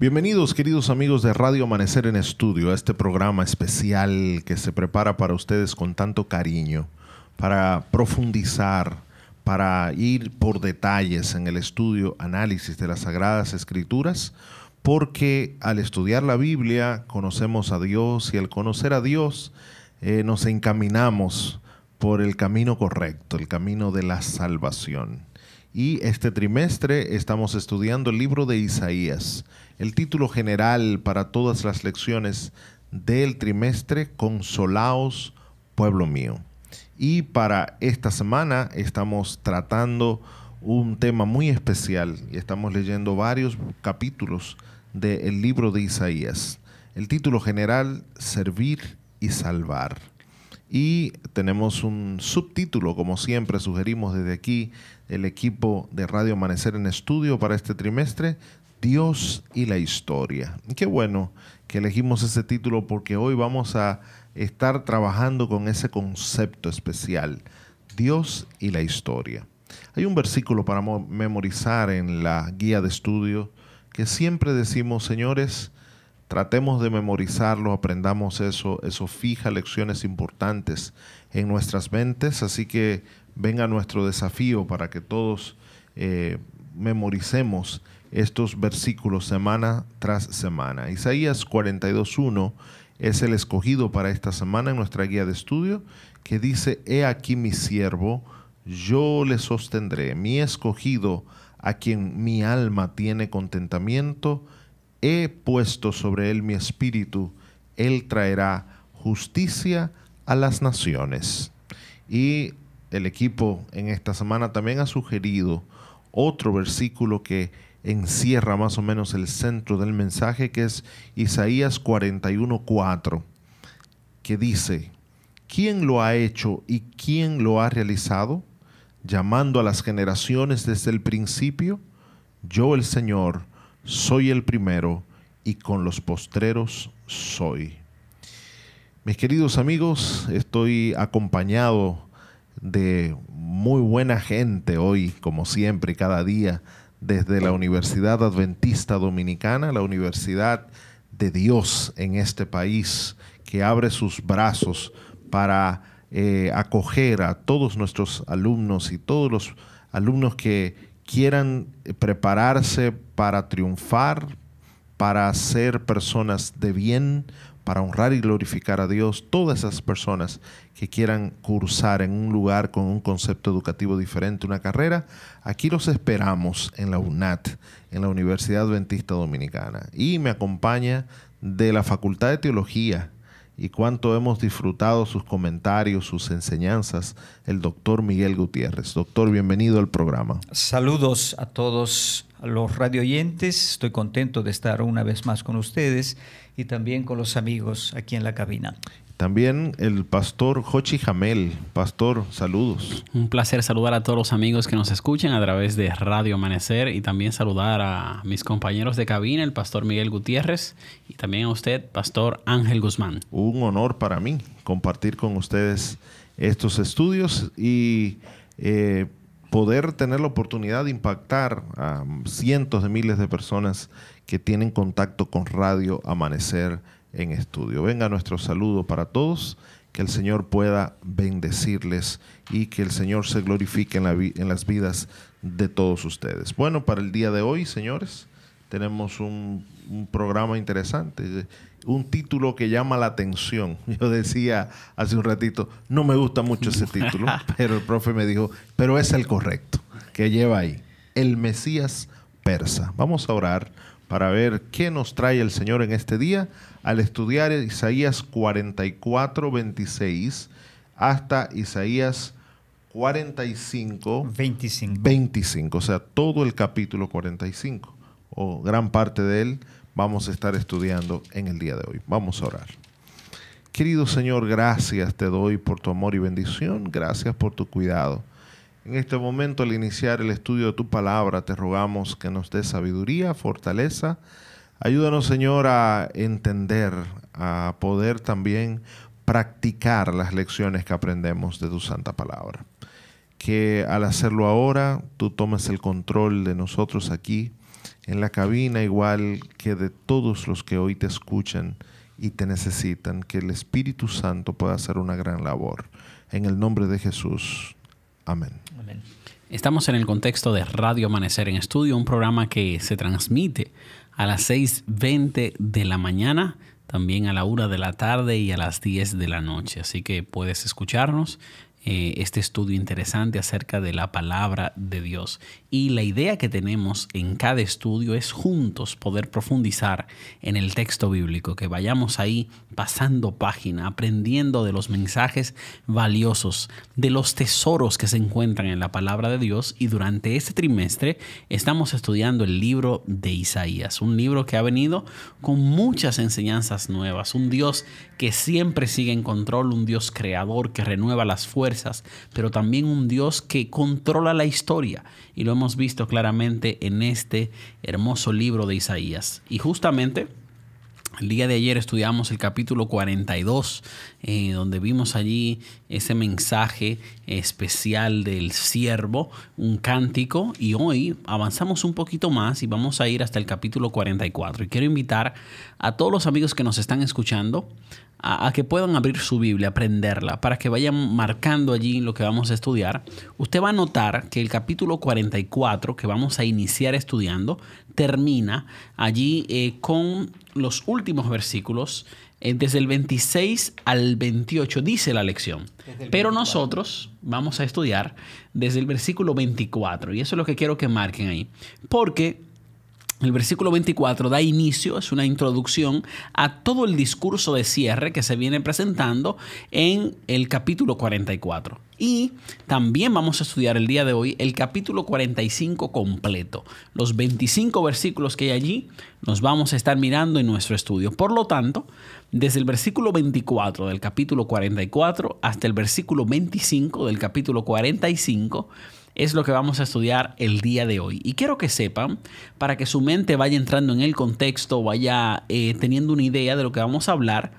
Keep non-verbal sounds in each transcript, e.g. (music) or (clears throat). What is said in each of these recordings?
Bienvenidos queridos amigos de Radio Amanecer en Estudio a este programa especial que se prepara para ustedes con tanto cariño, para profundizar, para ir por detalles en el estudio, análisis de las Sagradas Escrituras, porque al estudiar la Biblia conocemos a Dios y al conocer a Dios eh, nos encaminamos por el camino correcto, el camino de la salvación. Y este trimestre estamos estudiando el libro de Isaías. El título general para todas las lecciones del trimestre, Consolaos, pueblo mío. Y para esta semana estamos tratando un tema muy especial y estamos leyendo varios capítulos del libro de Isaías. El título general, Servir y Salvar. Y tenemos un subtítulo, como siempre sugerimos desde aquí, el equipo de Radio Amanecer en Estudio para este trimestre, Dios y la historia. Qué bueno que elegimos ese título porque hoy vamos a estar trabajando con ese concepto especial, Dios y la historia. Hay un versículo para memorizar en la guía de estudio que siempre decimos, señores, tratemos de memorizarlo, aprendamos eso, eso fija lecciones importantes en nuestras mentes, así que venga nuestro desafío para que todos eh, memoricemos estos versículos semana tras semana. Isaías 42.1 es el escogido para esta semana en nuestra guía de estudio, que dice, He aquí mi siervo, yo le sostendré, mi escogido, a quien mi alma tiene contentamiento, he puesto sobre él mi espíritu, él traerá justicia a las naciones. Y el equipo en esta semana también ha sugerido otro versículo que encierra más o menos el centro del mensaje, que es Isaías 41:4, que dice, ¿quién lo ha hecho y quién lo ha realizado? Llamando a las generaciones desde el principio, yo el Señor soy el primero y con los postreros soy. Mis queridos amigos, estoy acompañado de muy buena gente hoy, como siempre, cada día, desde la Universidad Adventista Dominicana, la Universidad de Dios en este país, que abre sus brazos para eh, acoger a todos nuestros alumnos y todos los alumnos que quieran prepararse para triunfar, para ser personas de bien, para honrar y glorificar a Dios, todas esas personas que quieran cursar en un lugar con un concepto educativo diferente, una carrera, aquí los esperamos en la UNAT, en la Universidad Adventista Dominicana. Y me acompaña de la Facultad de Teología y cuánto hemos disfrutado sus comentarios, sus enseñanzas, el doctor Miguel Gutiérrez. Doctor, bienvenido al programa. Saludos a todos los radio oyentes. Estoy contento de estar una vez más con ustedes y también con los amigos aquí en la cabina. También el pastor Jochi Jamel. Pastor, saludos. Un placer saludar a todos los amigos que nos escuchan a través de Radio Amanecer y también saludar a mis compañeros de cabina, el pastor Miguel Gutiérrez y también a usted, pastor Ángel Guzmán. Un honor para mí compartir con ustedes estos estudios y eh, poder tener la oportunidad de impactar a cientos de miles de personas que tienen contacto con Radio Amanecer en estudio. Venga nuestro saludo para todos, que el Señor pueda bendecirles y que el Señor se glorifique en, la las vidas de todos ustedes. Bueno, para el día de hoy, señores, tenemos un, programa interesante, un título que llama la atención. (laughs) Yo decía hace un ratito, no me gusta mucho ese título, (laughs) pero el profe me dijo, pero es el correcto, que lleva ahí, el Mesías persa. Vamos a orar para ver qué nos trae el Señor en este día al estudiar Isaías 44, 26 hasta Isaías 45, 25. 25, o sea, todo el capítulo 45, o gran parte de él, vamos a estar estudiando en el día de hoy. Vamos a orar. Querido Señor, gracias te doy por tu amor y bendición, gracias por tu cuidado. En este momento, al iniciar el estudio de tu palabra, te rogamos que nos dé sabiduría, fortaleza. Ayúdanos, Señor, a entender, a poder también practicar las lecciones que aprendemos de tu santa palabra. Que al hacerlo ahora, tú tomes el control de nosotros aquí en la cabina, igual que de todos los que hoy te escuchan y te necesitan, que el Espíritu Santo pueda hacer una gran labor. En el nombre de Jesús. Amén. Estamos en el contexto de Radio Amanecer en Estudio, un programa que se transmite a las 6.20 de la mañana, también a la 1 de la tarde y a las 10 de la noche. Así que puedes escucharnos eh, este estudio interesante acerca de la palabra de Dios. Y la idea que tenemos en cada estudio es juntos poder profundizar en el texto bíblico, que vayamos ahí pasando página, aprendiendo de los mensajes valiosos, de los tesoros que se encuentran en la palabra de Dios. Y durante este trimestre estamos estudiando el libro de Isaías, un libro que ha venido con muchas enseñanzas nuevas, un Dios que siempre sigue en control, un Dios creador que renueva las fuerzas, pero también un Dios que controla la historia. Y lo hemos visto claramente en este hermoso libro de Isaías. Y justamente el día de ayer estudiamos el capítulo 42, eh, donde vimos allí ese mensaje especial del siervo, un cántico, y hoy avanzamos un poquito más y vamos a ir hasta el capítulo 44. Y quiero invitar a todos los amigos que nos están escuchando a, que puedan abrir su Biblia, aprenderla, para que vayan marcando allí lo que vamos a estudiar. Usted va a notar que el capítulo 44 que vamos a iniciar estudiando termina allí eh, con los últimos versículos, eh, desde el 26 al 28, dice la lección. Pero nosotros vamos a estudiar desde el versículo 24, y eso es lo que quiero que marquen ahí, porque el versículo 24 da inicio, es una introducción a todo el discurso de cierre que se viene presentando en el capítulo 44. Y también vamos a estudiar el día de hoy el capítulo 45 completo. Los 25 versículos que hay allí nos vamos a estar mirando en nuestro estudio. Por lo tanto, desde el versículo 24 del capítulo 44 hasta el versículo 25 del capítulo 45, es lo que vamos a estudiar el día de hoy. Y quiero que sepan, para que su mente vaya entrando en el contexto, vaya eh, teniendo una idea de lo que vamos a hablar,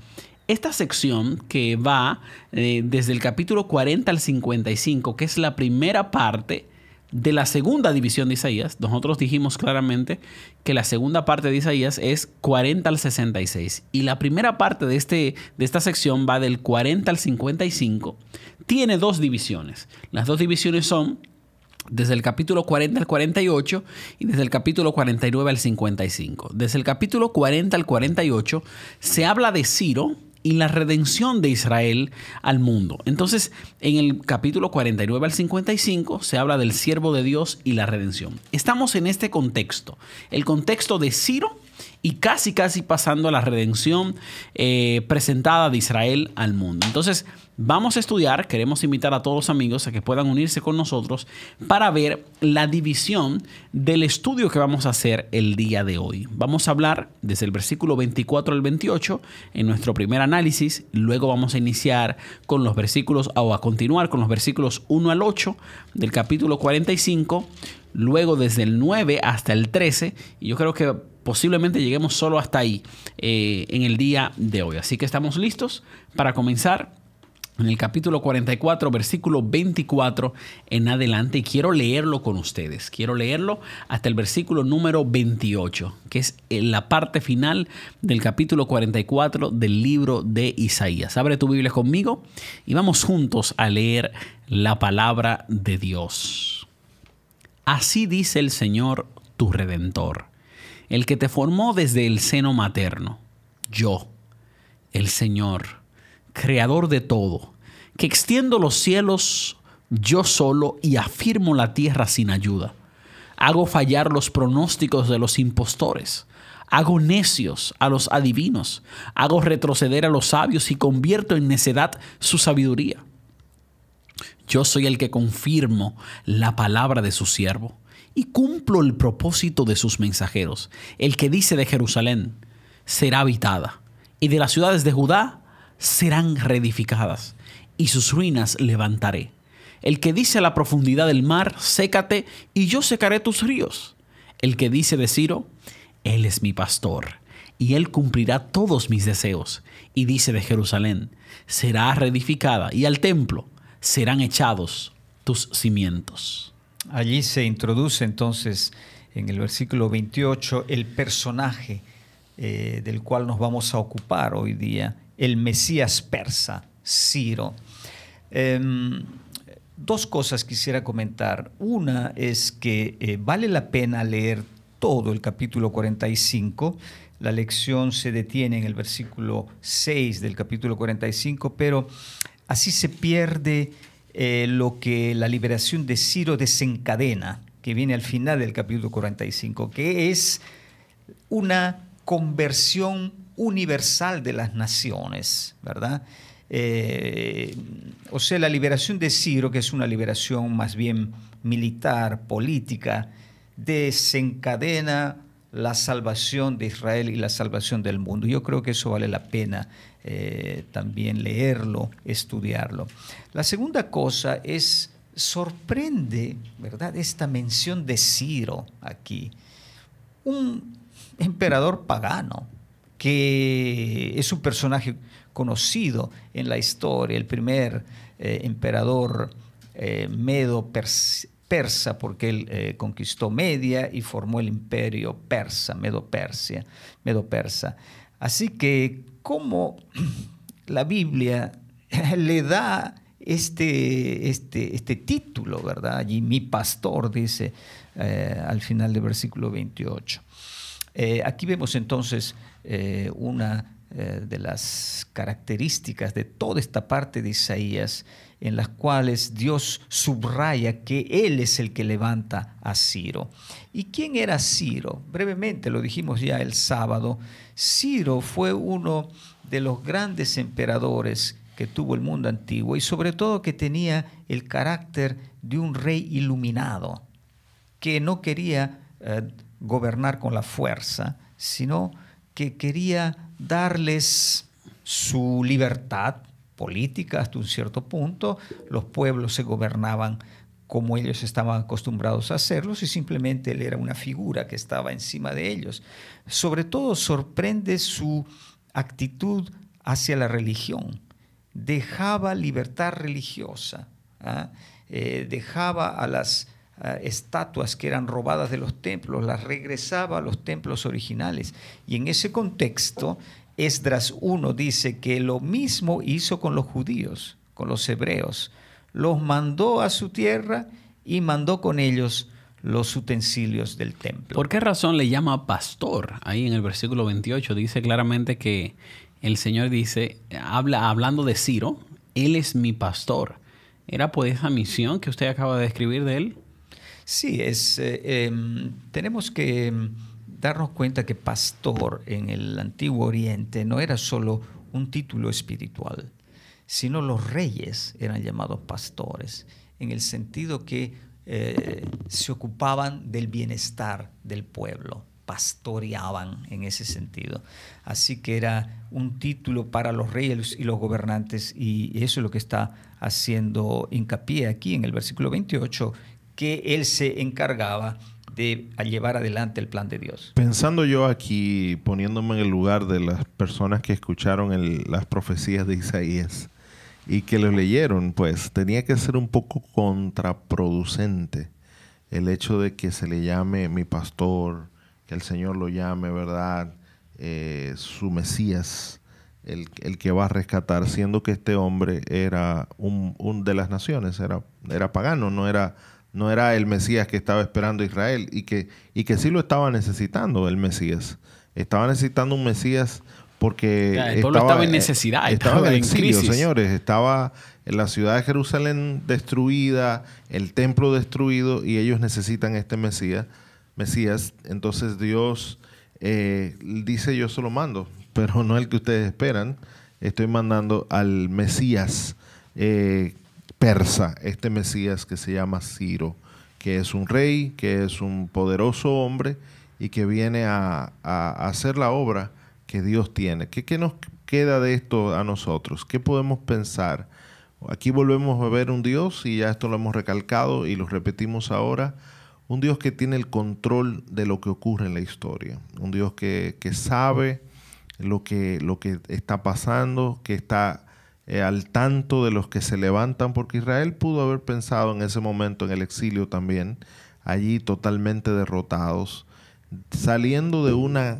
esta sección que va eh, desde el capítulo 40 al 55, que es la primera parte de la segunda división de Isaías, nosotros dijimos claramente que la segunda parte de Isaías es 40 al 66 y la primera parte de, este, de esta sección va del 40 al 55, tiene dos divisiones. Las dos divisiones son desde el capítulo 40 al 48 y desde el capítulo 49 al 55. Desde el capítulo 40 al 48 se habla de Ciro y la redención de Israel al mundo. Entonces, en el capítulo 49 al 55 se habla del siervo de Dios y la redención. Estamos en este contexto, el contexto de Ciro y casi casi pasando a la redención eh, presentada de Israel al mundo. Entonces, vamos a estudiar, queremos invitar a todos los amigos a que puedan unirse con nosotros para ver la división del estudio que vamos a hacer el día de hoy. Vamos a hablar desde el versículo 24 al 28 en nuestro primer análisis, luego vamos a iniciar con los versículos o a continuar con los versículos 1 al 8 del capítulo 45, luego desde el 9 hasta el 13, y yo creo que posiblemente lleguemos solo hasta ahí eh, en el día de hoy. Así que estamos listos para comenzar en el capítulo 44, versículo 24 en adelante. Y quiero leerlo con ustedes. Quiero leerlo hasta el versículo número 28, que es la parte final del capítulo 44 del libro de Isaías. Abre tu Biblia conmigo y vamos juntos a leer la palabra de Dios. Así dice el Señor, tu redentor el que te formó desde el seno materno, yo, el Señor, creador de todo, que extiendo los cielos yo solo y afirmo la tierra sin ayuda. Hago fallar los pronósticos de los impostores. Hago necios a los adivinos. Hago retroceder a los sabios y convierto en necedad su sabiduría. Yo soy el que confirmo la palabra de su siervo y cumplo el propósito de sus mensajeros. El que dice de Jerusalén será habitada y de las ciudades de Judá serán reedificadas y sus ruinas levantaré. El que dice a la profundidad del mar, sécate y yo secaré tus ríos. El que dice de Ciro, él es mi pastor y él cumplirá todos mis deseos. Y dice de Jerusalén, será reedificada y al templo serán echados tus cimientos. Allí se introduce entonces en el versículo 28 el personaje eh, del cual nos vamos a ocupar hoy día, el Mesías persa, Ciro. Em, dos cosas quisiera comentar. Una es que eh, vale la pena leer todo el capítulo 45. La lección se detiene en el versículo 6 del capítulo 45, pero así se pierde eh, lo que la liberación de Ciro desencadena, que viene al final del capítulo 45, que es una conversión universal de las naciones, ¿verdad? Eh, o sea, la liberación de Ciro, que es una liberación más bien militar, política, desencadena la salvación de Israel y la salvación del mundo. Yo creo que eso vale la pena eh, también leerlo, estudiarlo. La segunda cosa es, sorprende, ¿verdad? Esta mención de Ciro aquí. Un emperador pagano, que es un personaje conocido en la historia, el primer eh, emperador eh, medo persa, porque él eh, conquistó Media y formó el imperio persa, medo-persia, medo-persa. Así que como (clears throat) la Biblia (laughs) le da este, este, este título, ¿verdad? Allí mi pastor dice al final del versículo 28. aquí vemos entonces una eh, de las características de toda esta parte de Isaías en las cuales Dios subraya que Él es el que levanta a Ciro. ¿Y quién era Ciro? Brevemente lo dijimos ya el sábado. Ciro fue uno de los grandes emperadores que tuvo el mundo antiguo y sobre todo que tenía el carácter de un rey iluminado, que no quería eh, gobernar con la fuerza, sino que quería darles su libertad hasta un cierto punto. Los pueblos se gobernaban como ellos estaban acostumbrados a hacerlos y simplemente él era una figura que estaba encima de ellos. Sobre todo sorprende su actitud hacia la religión. Dejaba libertad religiosa, ¿ah? eh, dejaba a las estatuas que eran robadas de los templos, las regresaba a los templos originales. Y en ese contexto, Esdras 1 dice que lo mismo hizo con los judíos, con los hebreos. Los mandó a su tierra y mandó con ellos los utensilios del templo. ¿Por qué razón le llama pastor? Ahí en el versículo 28 dice claramente que el Señor dice, habla hablando de Ciro, él es mi pastor. ¿Era por esa misión que usted acaba de describir de él? Sí, es, eh, em, tenemos que em, darnos cuenta que pastor en el antiguo Oriente no era solo un título espiritual, sino los reyes eran llamados pastores, en el sentido que eh, se ocupaban del bienestar del pueblo, pastoreaban en ese sentido. Así que era un título para los reyes y los gobernantes y eso es lo que está haciendo hincapié aquí en el versículo 28, que él se encargaba de llevar adelante el plan de Dios. Pensando yo aquí, poniéndome en el lugar de las personas que escucharon las profecías de Isaías y que lo leyeron, pues tenía que ser un poco contraproducente el hecho de que se le llame mi pastor, que el Señor lo llame, ¿verdad? Eh, su Mesías, el, que va a rescatar, siendo que este hombre era un, de las naciones, era pagano, no era no era el Mesías que estaba esperando Israel y que, y que sí lo estaba necesitando el Mesías. Estaba necesitando un Mesías porque estaba, en necesidad, estaba, en exilio, señores. Estaba en la ciudad de Jerusalén destruida, el templo destruido y ellos necesitan este Mesías. Mesías. Entonces Dios eh, dice yo solo mando, pero no el que ustedes esperan. Estoy mandando al Mesías eh, persa, este Mesías que se llama Ciro, que es un rey, que es un poderoso hombre y que viene a, hacer la obra que Dios tiene. ¿Qué, ¿Qué, nos queda de esto a nosotros? ¿Qué podemos pensar? Aquí volvemos a ver un Dios, y ya esto lo hemos recalcado y lo repetimos ahora, un Dios que tiene el control de lo que ocurre en la historia, un Dios que, que sabe lo que, lo que está pasando, que está eh, al tanto de los que se levantan, porque Israel pudo haber pensado en ese momento en el exilio también, allí totalmente derrotados, saliendo de una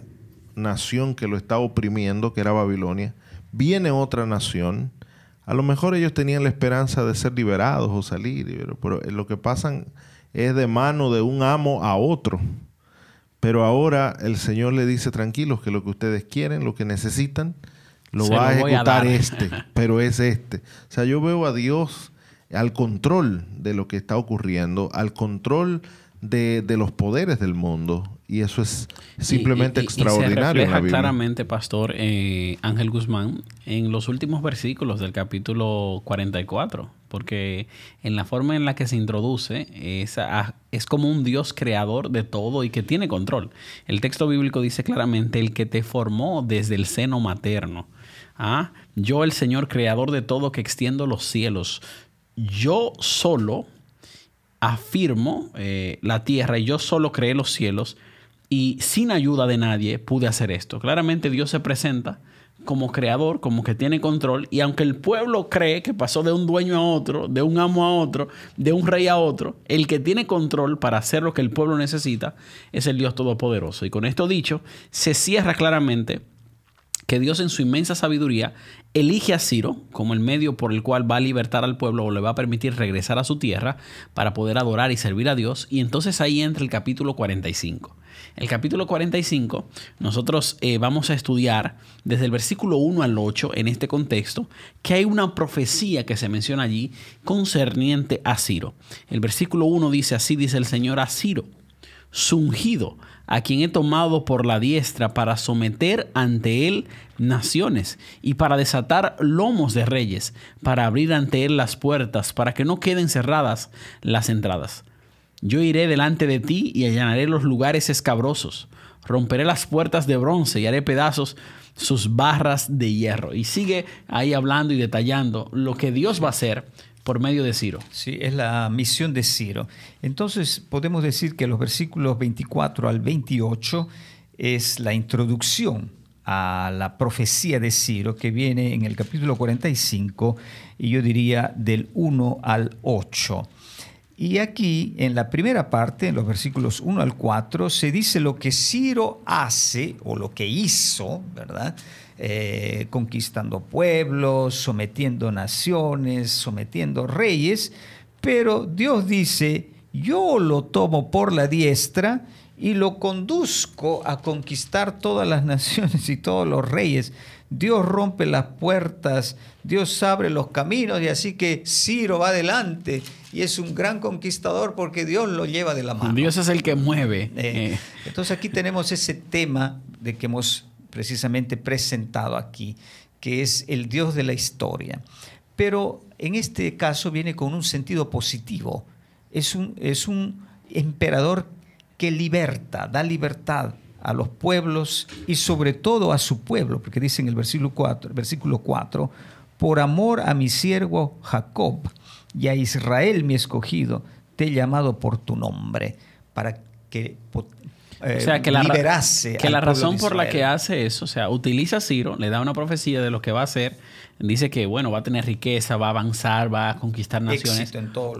nación que lo estaba oprimiendo, que era Babilonia, viene otra nación. A lo mejor ellos tenían la esperanza de ser liberados o salir, pero lo que pasan es de mano de un amo a otro. Pero ahora el Señor le dice, tranquilos, que lo que ustedes quieren, lo que necesitan, lo va a ejecutar este, (laughs) pero es este. O sea, yo veo a Dios al control de lo que está ocurriendo, al control de, los poderes del mundo. Y eso es simplemente extraordinario. Y se claramente, Pastor Ángel Guzmán, en los últimos versículos del capítulo 44, porque en la forma en la que se introduce es, es como un Dios creador de todo y que tiene control. El texto bíblico dice claramente, el que te formó desde el seno materno. Yo, el Señor creador de todo, que extiendo los cielos, yo solo afirmo eh, la tierra y yo solo creé los cielos y sin ayuda de nadie pude hacer esto. Claramente Dios se presenta como creador, como que tiene control y aunque el pueblo cree que pasó de un dueño a otro, de un amo a otro, de un rey a otro, el que tiene control para hacer lo que el pueblo necesita es el Dios Todopoderoso. Y con esto dicho, se cierra claramente que Dios en su inmensa sabiduría elige a Ciro como el medio por el cual va a libertar al pueblo o le va a permitir regresar a su tierra para poder adorar y servir a Dios. Y entonces ahí entra el capítulo 45. El capítulo 45 nosotros eh, vamos a estudiar desde el versículo 1 al 8 en este contexto que hay una profecía que se menciona allí concerniente a Ciro. El versículo 1 dice así, dice el Señor a Ciro, ungido a quien he tomado por la diestra para someter ante él naciones y para desatar lomos de reyes, para abrir ante él las puertas, para que no queden cerradas las entradas. Yo iré delante de ti y allanaré los lugares escabrosos, romperé las puertas de bronce y haré pedazos sus barras de hierro. Y sigue ahí hablando y detallando lo que Dios va a hacer por medio de Ciro. Sí, es la misión de Ciro. Entonces podemos decir que los versículos 24 al 28 es la introducción a la profecía de Ciro que viene en el capítulo 45 y yo diría del 1 al 8. Y aquí, en la primera parte, en los versículos 1 al 4, se dice lo que Ciro hace o lo que hizo, ¿verdad? Eh, conquistando pueblos, sometiendo naciones, sometiendo reyes, pero Dios dice, yo lo tomo por la diestra y lo conduzco a conquistar todas las naciones y todos los reyes. Dios rompe las puertas, Dios abre los caminos y así que Ciro va adelante y es un gran conquistador porque Dios lo lleva de la mano. Dios es el que mueve. Eh, eh. Entonces aquí tenemos ese tema de que hemos precisamente presentado aquí, que es el Dios de la historia. Pero en este caso viene con un sentido positivo. Es un, es un emperador que liberta, da libertad a los pueblos y sobre todo a su pueblo, porque dice en el versículo 4, versículo 4 por amor a mi siervo Jacob y a Israel mi escogido, te he llamado por tu nombre, para que eh, o sea, que la, que la razón por la que hace eso, o sea, utiliza a Ciro, le da una profecía de lo que va a hacer, dice que, bueno, va a tener riqueza, va a avanzar, va a conquistar naciones.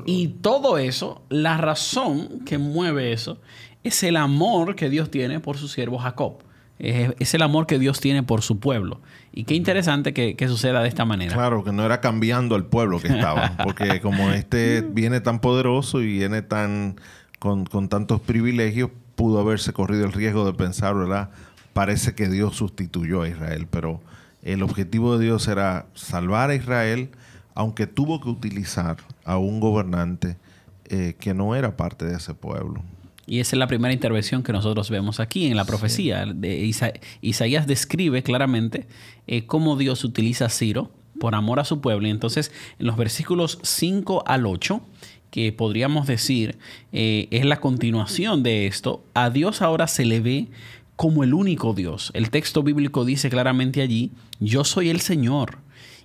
y todo eso, la razón que mueve eso es el amor que Dios tiene por su siervo Jacob. Es, el amor que Dios tiene por su pueblo. Y qué interesante que, que, suceda de esta manera. Claro, que no era cambiando al pueblo que estaba. (laughs) Porque como este (laughs) viene tan poderoso y viene tan con, con tantos privilegios, pudo haberse corrido el riesgo de pensar, ¿verdad? Parece que Dios sustituyó a Israel, pero el objetivo de Dios era salvar a Israel, aunque tuvo que utilizar a un gobernante eh, que no era parte de ese pueblo. Y esa es la primera intervención que nosotros vemos aquí en la profecía. De Isaías describe claramente eh, cómo Dios utiliza a Ciro por amor a su pueblo. Y entonces, en los versículos 5 al 8, que podríamos decir eh, es la continuación de esto, a Dios ahora se le ve como el único Dios. El texto bíblico dice claramente allí, yo soy el Señor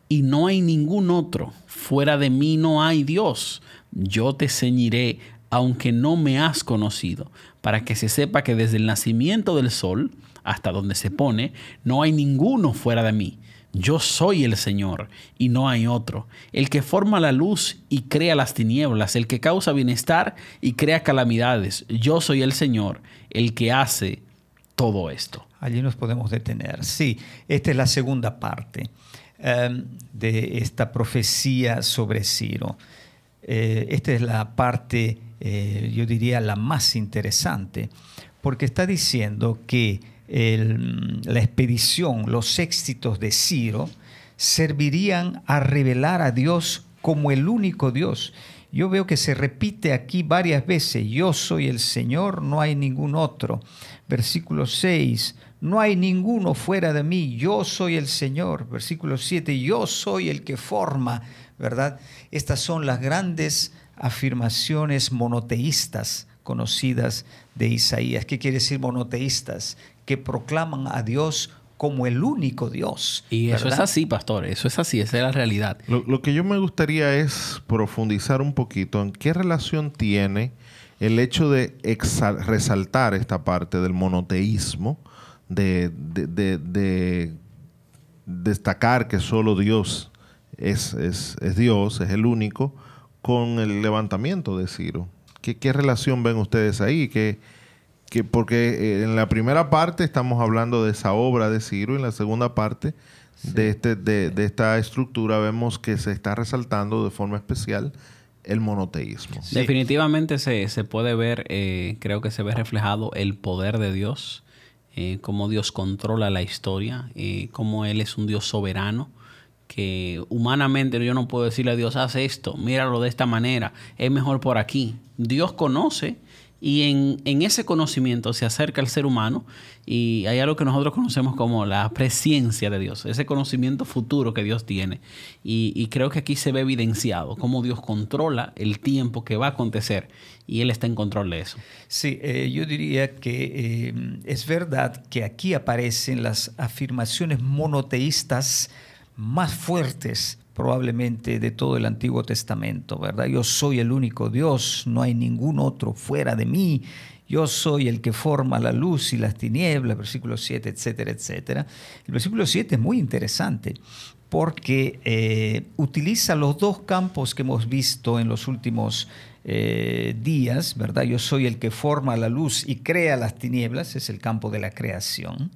y no hay ningún otro. Fuera de mí no hay Dios. Yo te ceñiré aunque no me has conocido, para que se sepa que desde el nacimiento del sol hasta donde se pone, no hay ninguno fuera de mí. Yo soy el Señor y no hay otro, el que forma la luz y crea las tinieblas, el que causa bienestar y crea calamidades. Yo soy el Señor, el que hace todo esto. Allí nos podemos detener. Sí, esta es la segunda parte em, de esta profecía sobre Ciro. Eh, esta es la parte, eh, yo diría, la más interesante, porque está diciendo que la expedición, los éxitos de Ciro, servirían a revelar a Dios como el único Dios. Yo veo que se repite aquí varias veces, yo soy el Señor, no hay ningún otro. Versículo 6, no hay ninguno fuera de mí, yo soy el Señor. Versículo 7, yo soy el que forma, ¿verdad? Estas son las grandes afirmaciones monoteístas conocidas de Isaías. ¿Qué quiere decir monoteístas? Que proclaman a Dios como el único Dios. Y eso es así, pastor, eso es así, esa es la realidad. Lo, que yo me gustaría es profundizar un poquito en qué relación tiene el hecho de resaltar esta parte del monoteísmo, de, destacar que solo Dios es, es, Dios, es el único, con el levantamiento de Ciro. ¿Qué, relación ven ustedes ahí? Que, que, porque eh, en la primera parte estamos hablando de esa obra de Ciro, y en la segunda parte de, este, de, esta estructura vemos que se está resaltando de forma especial el monoteísmo. Definitivamente se, puede ver, eh, creo que se ve reflejado el poder de Dios, eh, cómo Dios controla la historia, eh, cómo Él es un Dios soberano que humanamente yo no puedo decirle a Dios, haz esto, míralo de esta manera, es mejor por aquí. Dios conoce y en, ese conocimiento se acerca al ser humano y hay algo que nosotros conocemos como la presencia de Dios, ese conocimiento futuro que Dios tiene. Y, creo que aquí se ve evidenciado cómo Dios controla el tiempo que va a acontecer y Él está en control de eso. Sí, eh, yo diría que eh, es verdad que aquí aparecen las afirmaciones monoteístas más fuertes probablemente de todo el Antiguo Testamento, ¿verdad? Yo soy el único Dios, no hay ningún otro fuera de mí, yo soy el que forma la luz y las tinieblas, versículo 7, etcétera, etcétera. El versículo 7 es muy interesante porque eh, utiliza los dos campos que hemos visto en los últimos eh, días, ¿verdad? Yo soy el que forma la luz y crea las tinieblas, es el campo de la creación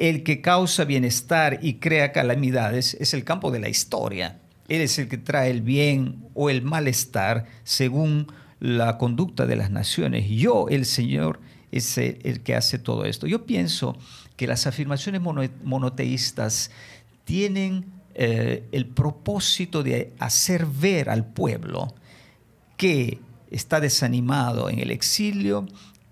el que causa bienestar y crea calamidades es el campo de la historia. Él es el que trae el bien o el malestar según la conducta de las naciones. Yo, el Señor, es el que hace todo esto. Yo pienso que las afirmaciones monoteístas tienen eh, el propósito de hacer ver al pueblo que está desanimado en el exilio,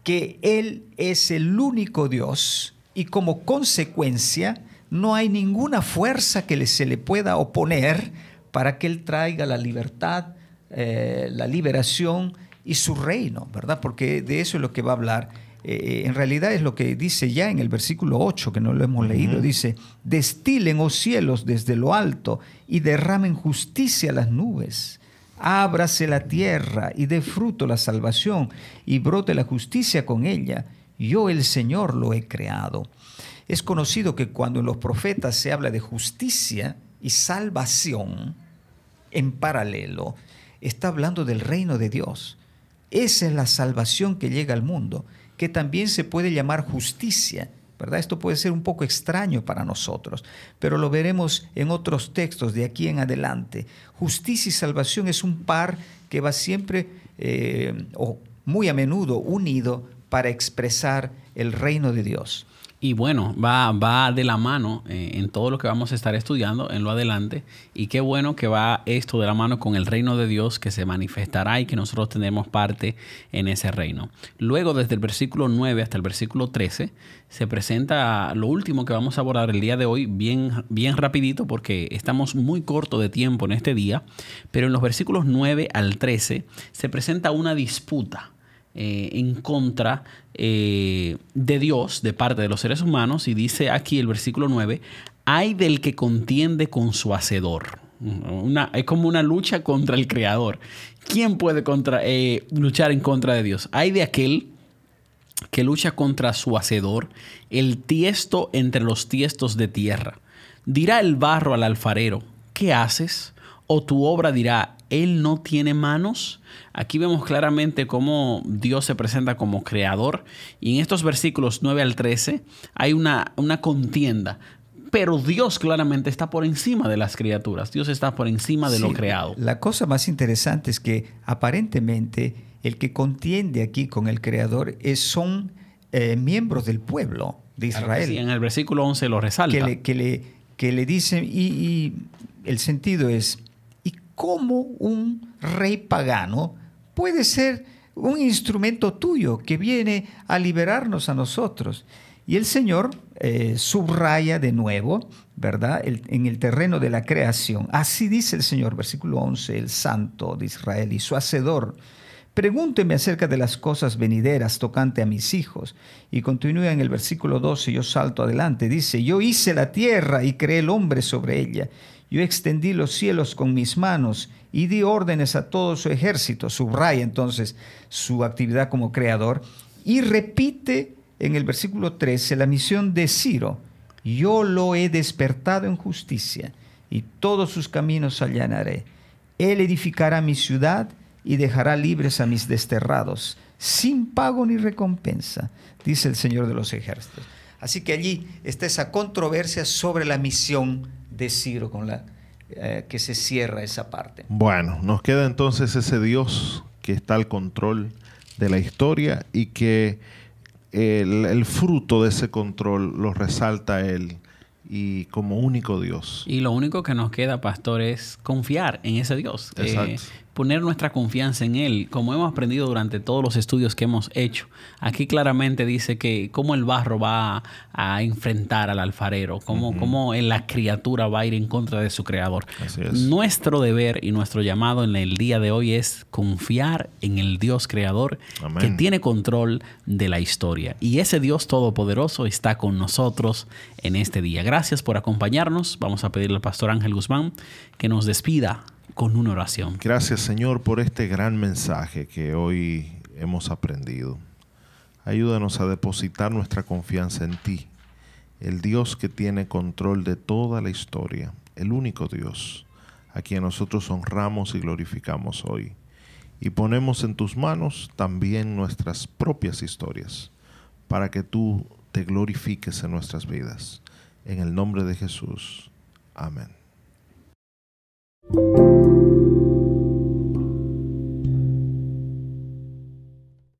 que Él es el único Dios y como consecuencia no hay ninguna fuerza que se le pueda oponer para que Él traiga la libertad, eh, la liberación y su reino, ¿verdad? Porque de eso es lo que va a hablar. Eh, en realidad es lo que dice ya en el versículo 8, que no lo hemos leído. Dice, destilen, oh cielos, desde lo alto y derramen justicia a las nubes. Ábrase la tierra y dé fruto la salvación y brote la justicia con ella yo el Señor lo he creado. Es conocido que cuando en los profetas se habla de justicia y salvación, en paralelo, está hablando del reino de Dios. Esa es la salvación que llega al mundo, que también se puede llamar justicia. ¿verdad? Esto puede ser un poco extraño para nosotros, pero lo veremos en otros textos de aquí en adelante. Justicia y salvación es un par que va siempre eh, o muy a menudo unido para expresar el reino de Dios. Y bueno, va, va de la mano eh, en todo lo que vamos a estar estudiando en lo adelante. Y qué bueno que va esto de la mano con el reino de Dios que se manifestará y que nosotros tenemos parte en ese reino. Luego, desde el versículo 9 hasta el versículo 13, se presenta lo último que vamos a abordar el día de hoy, bien, bien rapidito porque estamos muy corto de tiempo en este día. Pero en los versículos 9 al 13 se presenta una disputa eh, en contra eh, de Dios de parte de los seres humanos y dice aquí el versículo 9, hay del que contiende con su hacedor. Una, es como una lucha contra el creador. ¿Quién puede contra, eh, luchar en contra de Dios? Hay de aquel que lucha contra su hacedor, el tiesto entre los tiestos de tierra. Dirá el barro al alfarero, ¿qué haces? O tu obra dirá, Él no tiene manos. Aquí vemos claramente cómo Dios se presenta como creador. Y en estos versículos 9 al 13 hay una, una contienda. Pero Dios claramente está por encima de las criaturas. Dios está por encima de lo creado. La cosa más interesante es que aparentemente el que contiende aquí con el creador es, son eh, miembros del pueblo de Israel. en el versículo 11 lo resalta. Que le, que le, que le dicen, y, y el sentido es, ¿y cómo un rey pagano puede ser un instrumento tuyo que viene a liberarnos a nosotros? Y el Señor eh, subraya de nuevo, ¿verdad? en el terreno de la creación. Así dice el Señor, versículo 11, el Santo de Israel y su Hacedor. Pregúnteme acerca de las cosas venideras tocante a mis hijos. Y continúa en el versículo 12, yo salto adelante, dice, yo hice la tierra y creé el hombre sobre ella. Yo extendí los cielos con mis manos y di órdenes a todo su ejército. Subraya entonces su actividad como creador y repite en el versículo 13 la misión de Ciro. Yo lo he despertado en justicia y todos sus caminos allanaré. Él edificará mi ciudad y dejará libres a mis desterrados, sin pago ni recompensa, dice el Señor de los ejércitos. Así que allí está esa controversia sobre la misión de Ciro con la eh, que se cierra esa parte. Bueno, nos queda entonces ese Dios que está al control de la historia y que el, fruto de ese control lo resalta él y como único Dios. Y lo único que nos queda, pastor, es confiar en ese Dios. Eh, poner nuestra confianza en Él, como hemos aprendido durante todos los estudios que hemos hecho. Aquí claramente dice que cómo el barro va a enfrentar al alfarero, cómo, cómo la criatura va a ir en contra de su creador. Nuestro deber y nuestro llamado en el día de hoy es confiar en el Dios creador que tiene control de la historia. Y ese Dios todopoderoso está con nosotros en este día. Gracias por acompañarnos. Vamos a pedirle al pastor Ángel Guzmán que nos despida con una oración. Gracias Señor por este gran mensaje que hoy hemos aprendido. Ayúdanos a depositar nuestra confianza en ti, el Dios que tiene control de toda la historia, el único Dios, a quien nosotros honramos y glorificamos hoy. Y ponemos en tus manos también nuestras propias historias, para que tú te glorifiques en nuestras vidas. En el nombre de Jesús. Amén.